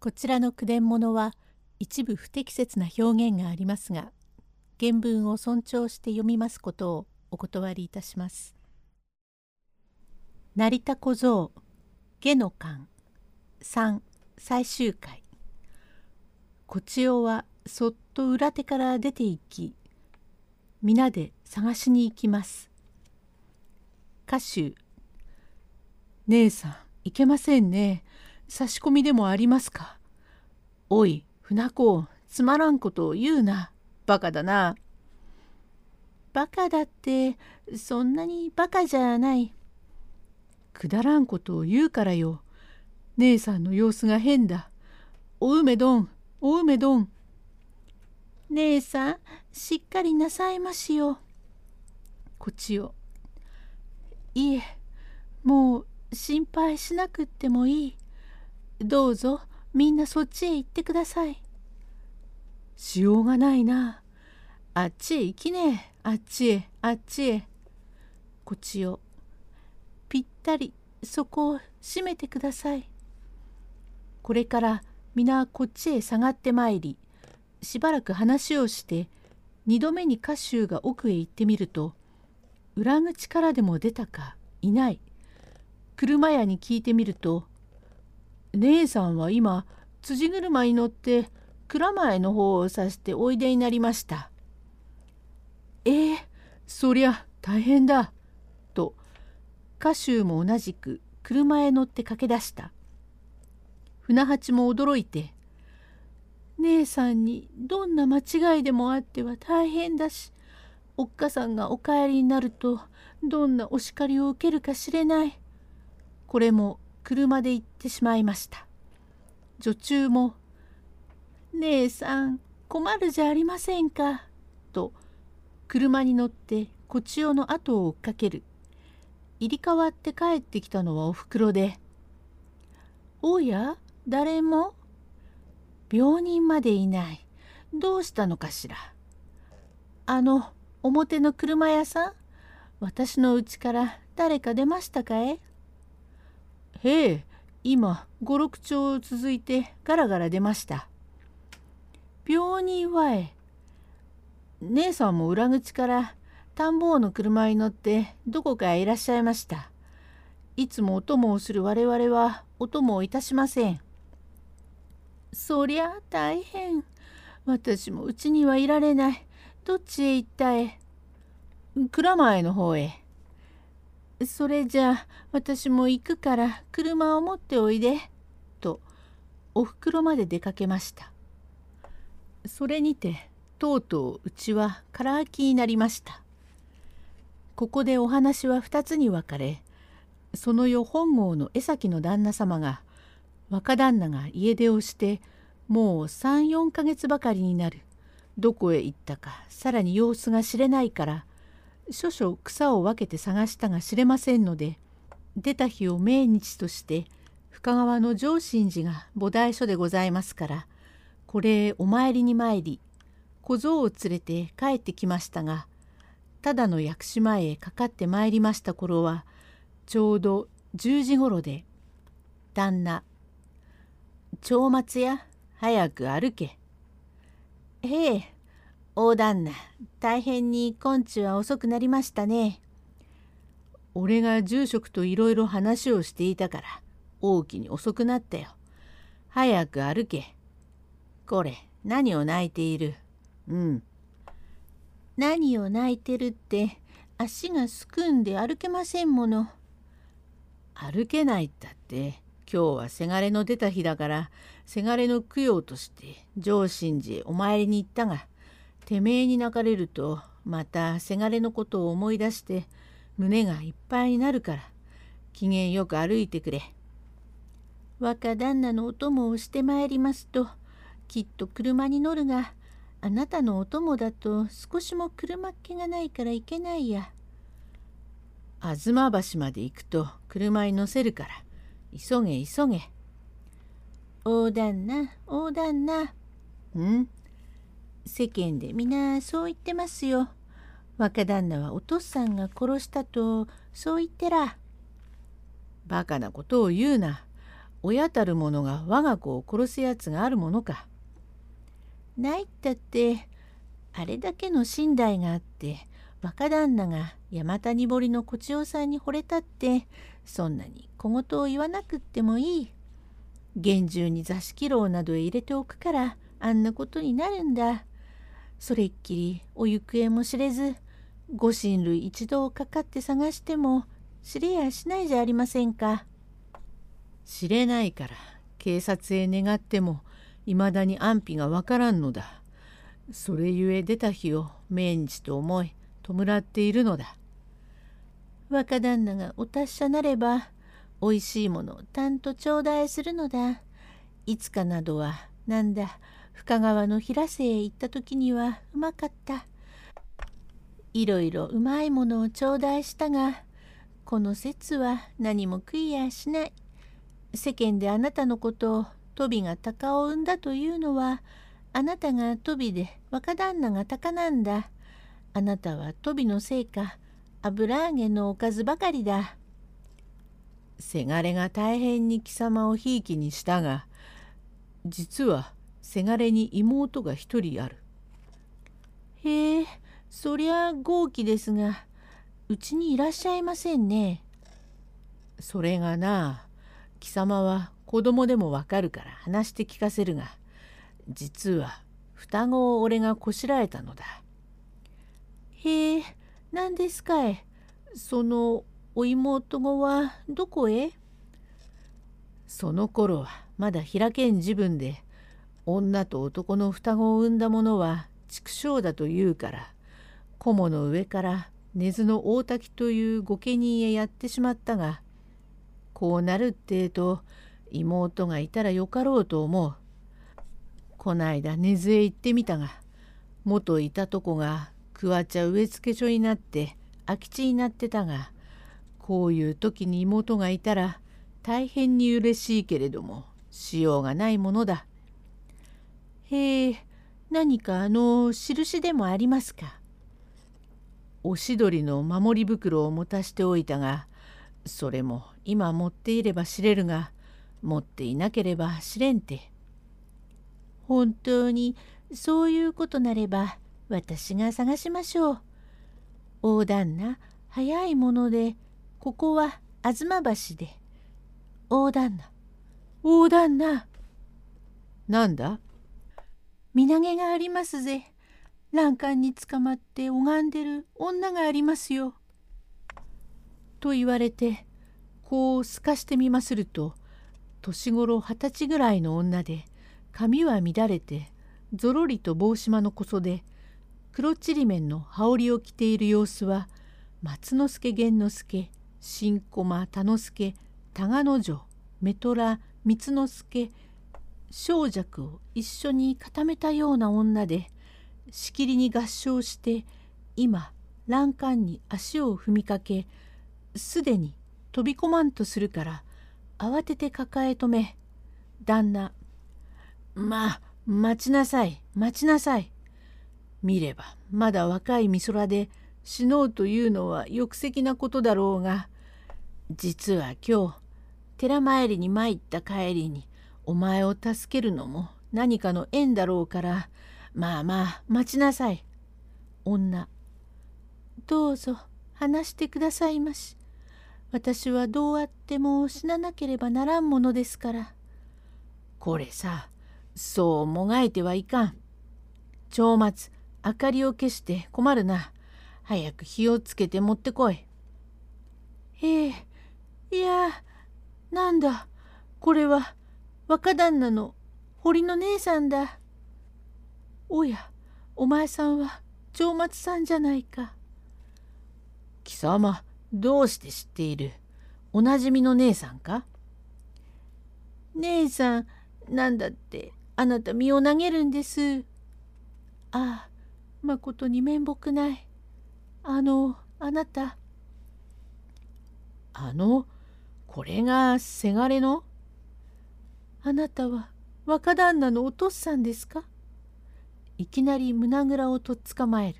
こちらの句伝物は一部不適切な表現がありますが原文を尊重して読みますことをお断りいたします。成田小僧下の巻3最終回こちおはそっと裏手から出て行き皆で探しに行きます。歌手姉さんいけませんね。差し込みでもありますか？おい船子つまらんことを言うなバカだな。バカだってそんなにバカじゃない。くだらんことを言うからよ。姉さんの様子が変だ。お梅どんお梅どん。姉さんしっかりなさいましよ。こっちよ。いえもう心配しなくってもいい。どうぞみんなそっちへ行ってください。しようがないな。あっちへ行きねえ。あっちへあっちへ。こっちをぴったりそこを閉めてください。これから皆こっちへ下がってまいりしばらく話をして二度目に歌集が奥へ行ってみると裏口からでも出たかいない。車屋に聞いてみると姉さんは今辻車に乗って蔵前の方を指しておいでになりました。えー、そりゃ大変だ。と歌集も同じく車へ乗って駆け出した。船八も驚いて「姉さんにどんな間違いでもあっては大変だしおっかさんがお帰りになるとどんなお叱りを受けるかしれない」これも車で行ってしまいました。女中も「姉さん困るじゃありませんか」と車に乗ってこちおの後を追っかける。入り替わって帰ってきたのはおふくろで「おや誰も病人までいない。どうしたのかしらあの表の車屋さん私のうちから誰か出ましたかえ？へえ、今、五六丁続いてガラガラ出ました。病人はえ、姉さんも裏口から田んぼの車に乗ってどこかへいらっしゃいました。いつもお供をする我々はお供をいたしません。そりゃ大変。私もうちにはいられない。どっちへ行ったえ蔵前の方へ。それじゃあ私も行くから車を持っておいで」とおふくろまで出かけました。それにてとうとううちは空空きになりました。ここでお話は2つに分かれその夜本郷の江崎の旦那様が若旦那が家出をしてもう34ヶ月ばかりになる。どこへ行ったかさらに様子が知れないから少々草を分けて探したが知れませんので出た日を命日として深川の上心寺が菩提所でございますからこれへお参りに参り小僧を連れて帰ってきましたがただの薬師前へかかってまいりました頃はちょうど10時ごろで「旦那長松や早く歩け」「ええ大旦那大変に今日は遅くなりましたね。俺が住職といろいろ話をしていたから大きに遅くなったよ。早く歩け。これ何を泣いている？うん。何を泣いてるって足がすくんで歩けませんもの。歩けないったって今日はせがれの出た日だからせがれの供養として上心寺へお参りに行ったがてめえに泣かれるとまたせがれのことを思い出して胸がいっぱいになるから機嫌よく歩いてくれ。若旦那のお供をしてまいりますときっと車に乗るがあなたのお供だと少しも車っ気がないからいけないや。吾妻橋まで行くと車に乗せるから急げ急げ。大旦那大旦那。ん？世間で皆そう言ってますよ。若旦那はお父さんが殺したとそう言ってら。バカなことを言うな。親たる者が我が子を殺すやつがあるものか。ないったってあれだけの寝台があって若旦那が山谷堀の小千代さんに惚れたってそんなに小言を言わなくってもいい。厳重に座敷牢などへ入れておくからあんなことになるんだ。それっきりお行方も知れずご親類一度かかって探しても知れやしないじゃありませんか。知れないから警察へ願ってもいまだに安否がわからんのだ。それゆえ出た日を命日と思い弔っているのだ。若旦那がお達者なればおいしいものをたんと頂戴するのだ。いつかなどはなんだ深川の平瀬へ行った時にはうまかった。いろいろうまいものを頂戴したがこの説は何も食いやしない。世間であなたのことをトビが鷹を産んだというのはあなたがトビで若旦那が鷹なんだ。あなたはトビのせいか油揚げのおかずばかりだ。せがれが大変に貴様をひいきにしたが実はせがれに妹が一人ある。へえそりゃ豪気ですがうちにいらっしゃいませんね。それがな貴様は子供でもわかるから話して聞かせるが実は双子を俺がこしらえたのだ。へえ何ですかい？そのお妹子はどこへ？その頃はまだ開けん自分で女と男の双子を産んだ者は畜生だと言うから菰の上から根津の大滝という御家人へやってしまったがこうなるってえと妹がいたらよかろうと思う。こないだ根津へ行ってみたが元いたとこが桑茶植付所になって空き地になってたがこういう時に妹がいたら大変に嬉しいけれどもしようがないものだ。へえ何かあの印でもありますか？おしどりの守り袋を持たしておいたがそれも今持っていれば知れるが持っていなければ知れんて。本当にそういうことなれば私が探しましょう。大旦那早いものでここは吾妻橋で。大旦那大旦那なんだ？身投げがありますぜ。欄干につかまって拝んでる女がありますよ。と言われてこう透かしてみますると年頃二十歳ぐらいの女で髪は乱れてぞろりと帽子間のこそで黒ちりめんの羽織を着ている様子は松之助源之助新駒田之助多賀之丞目虎三之助小弱を一緒に固めたような女でしきりに合唱して今欄干に足を踏みかけすでに飛び込まんとするから慌てて抱え止め旦那まあ待ちなさい待ちなさい。見ればまだ若い美空で死のうというのは欲石なことだろうが実は今日寺参りに参った帰りにお前を助けるのも何かの縁だろうからまあまあ待ちなさい。女どうぞ話してくださいまし。私はどうあっても死ななければならんものですから。これさそうもがいてはいかん。長松明かりを消して困るな。早く火をつけて持ってこい。ええいやなんだこれは若旦那の堀の姉さんだ。おやお前さんは長松さんじゃないか。貴様どうして知っている？おなじみの姉さんか？姉さんなんだってあなた身を投げるんです。ああまことに面目ない。あのあなた。あのこれがせがれの？あなたは若旦那のお父さんですか？いきなり胸ぐらをとっ捕まえる。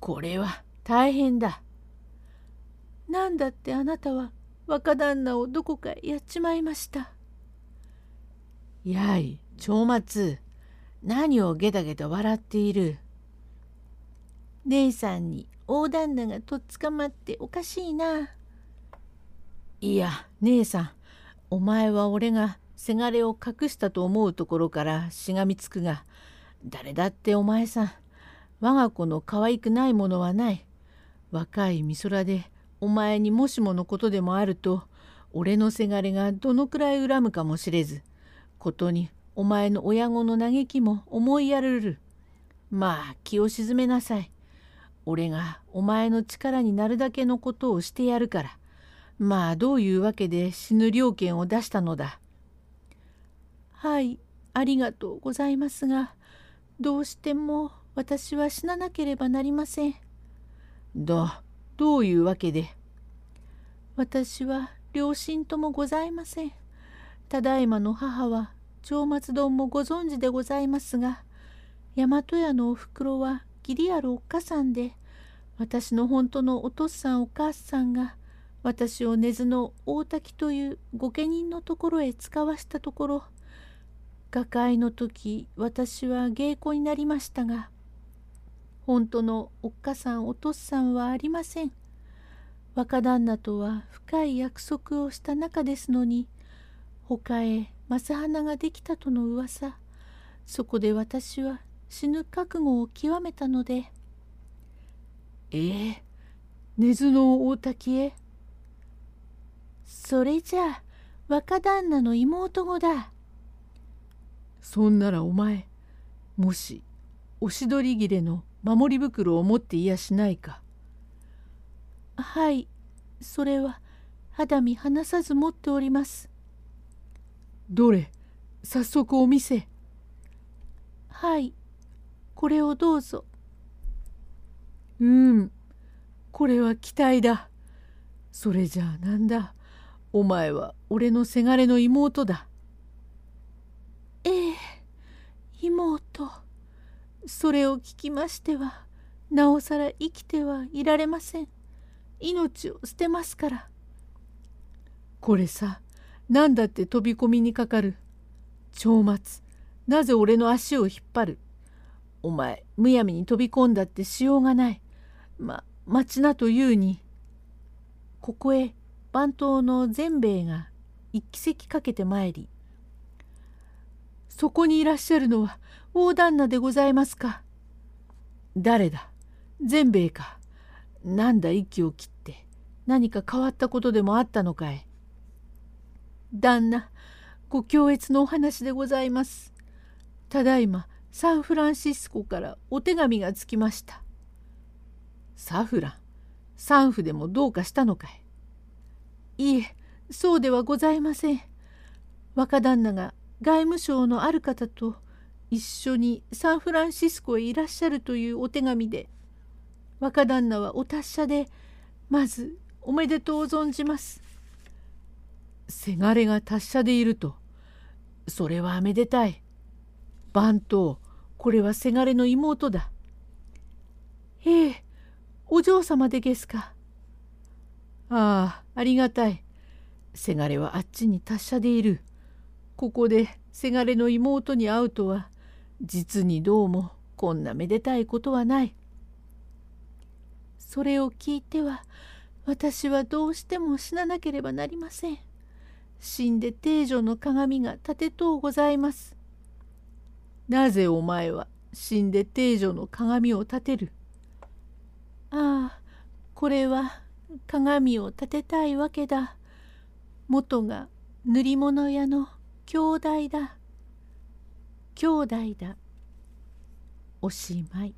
これは大変だ。なんだってあなたは若旦那をどこかやっちまいました？やい長松何をゲタゲタ笑っている？姉さんに大旦那がとっ捕まっておかしいな。いや姉さんお前は俺がせがれを隠したと思うところからしがみつくが誰だってお前さん我が子の可愛くないものはない。若い美空でお前にもしものことでもあると俺のせがれがどのくらい恨むかもしれずことにお前の親子の嘆きも思いやるる。まあ気を鎮めなさい。俺がお前の力になるだけのことをしてやるから。まあどういうわけで死ぬ了見を出したのだ？はいありがとうございますがどうしても私は死ななければなりません。どどういうわけで？私は両親ともございません。ただいまの母は長松丼もご存知でございますが大和屋のおふくろは義理あるおっかさんで私の本当のお父さんお母さんが私を根津の大滝という御家人のところへ使わしたところ画会の時私は芸妓になりましたが本当のおっかさんお父さんはありません。若旦那とは深い約束をした仲ですのに他へ正花ができたとの噂そこで私は死ぬ覚悟を極めたのでええ根津の大滝へそれじゃあ若旦那の妹子だ。そんならお前もしおしどり切れの守り袋を持っていやしないか。はいそれは肌身離さず持っております。どれ早速お店はいこれをどうぞ。うんこれは期待だ。それじゃあなんだ？お前は俺のせがれの妹だ。ええ妹。それを聞きましてはなおさら生きてはいられません。命を捨てますから。これさ何だって飛び込みにかかる。長松なぜ俺の足を引っ張る。お前むやみに飛び込んだってしようがない。ま待ちなというに。ここへ番頭の善兵衛が一席かけて参りそこにいらっしゃるのは大旦那でございますか。誰だ？善兵衛か。なんだ息を切って何か変わったことでもあったのかい。旦那ご強越のお話でございます。ただいまサンフランシスコからお手紙がつきました。サフランサンフでもどうかしたのかいいえそうではございません。若旦那が外務省のある方と一緒にサンフランシスコへいらっしゃるというお手紙で若旦那はお達者でまずおめでとう存じます。せがれが達者でいるとそれはめでたい。番頭これはせがれの妹だ。ええお嬢様でげすか。ああありがたい。せがれはあっちに達者でいる。ここでせがれの妹に会うとは実にどうもこんなめでたいことはない。それを聞いては私はどうしても死ななければなりません。死んで定女の鏡が立てとうございます。なぜお前は死んで定女の鏡を立てる？ああこれは鏡を立てたいわけだ。元が塗り物屋の兄弟だ。兄弟だおしまい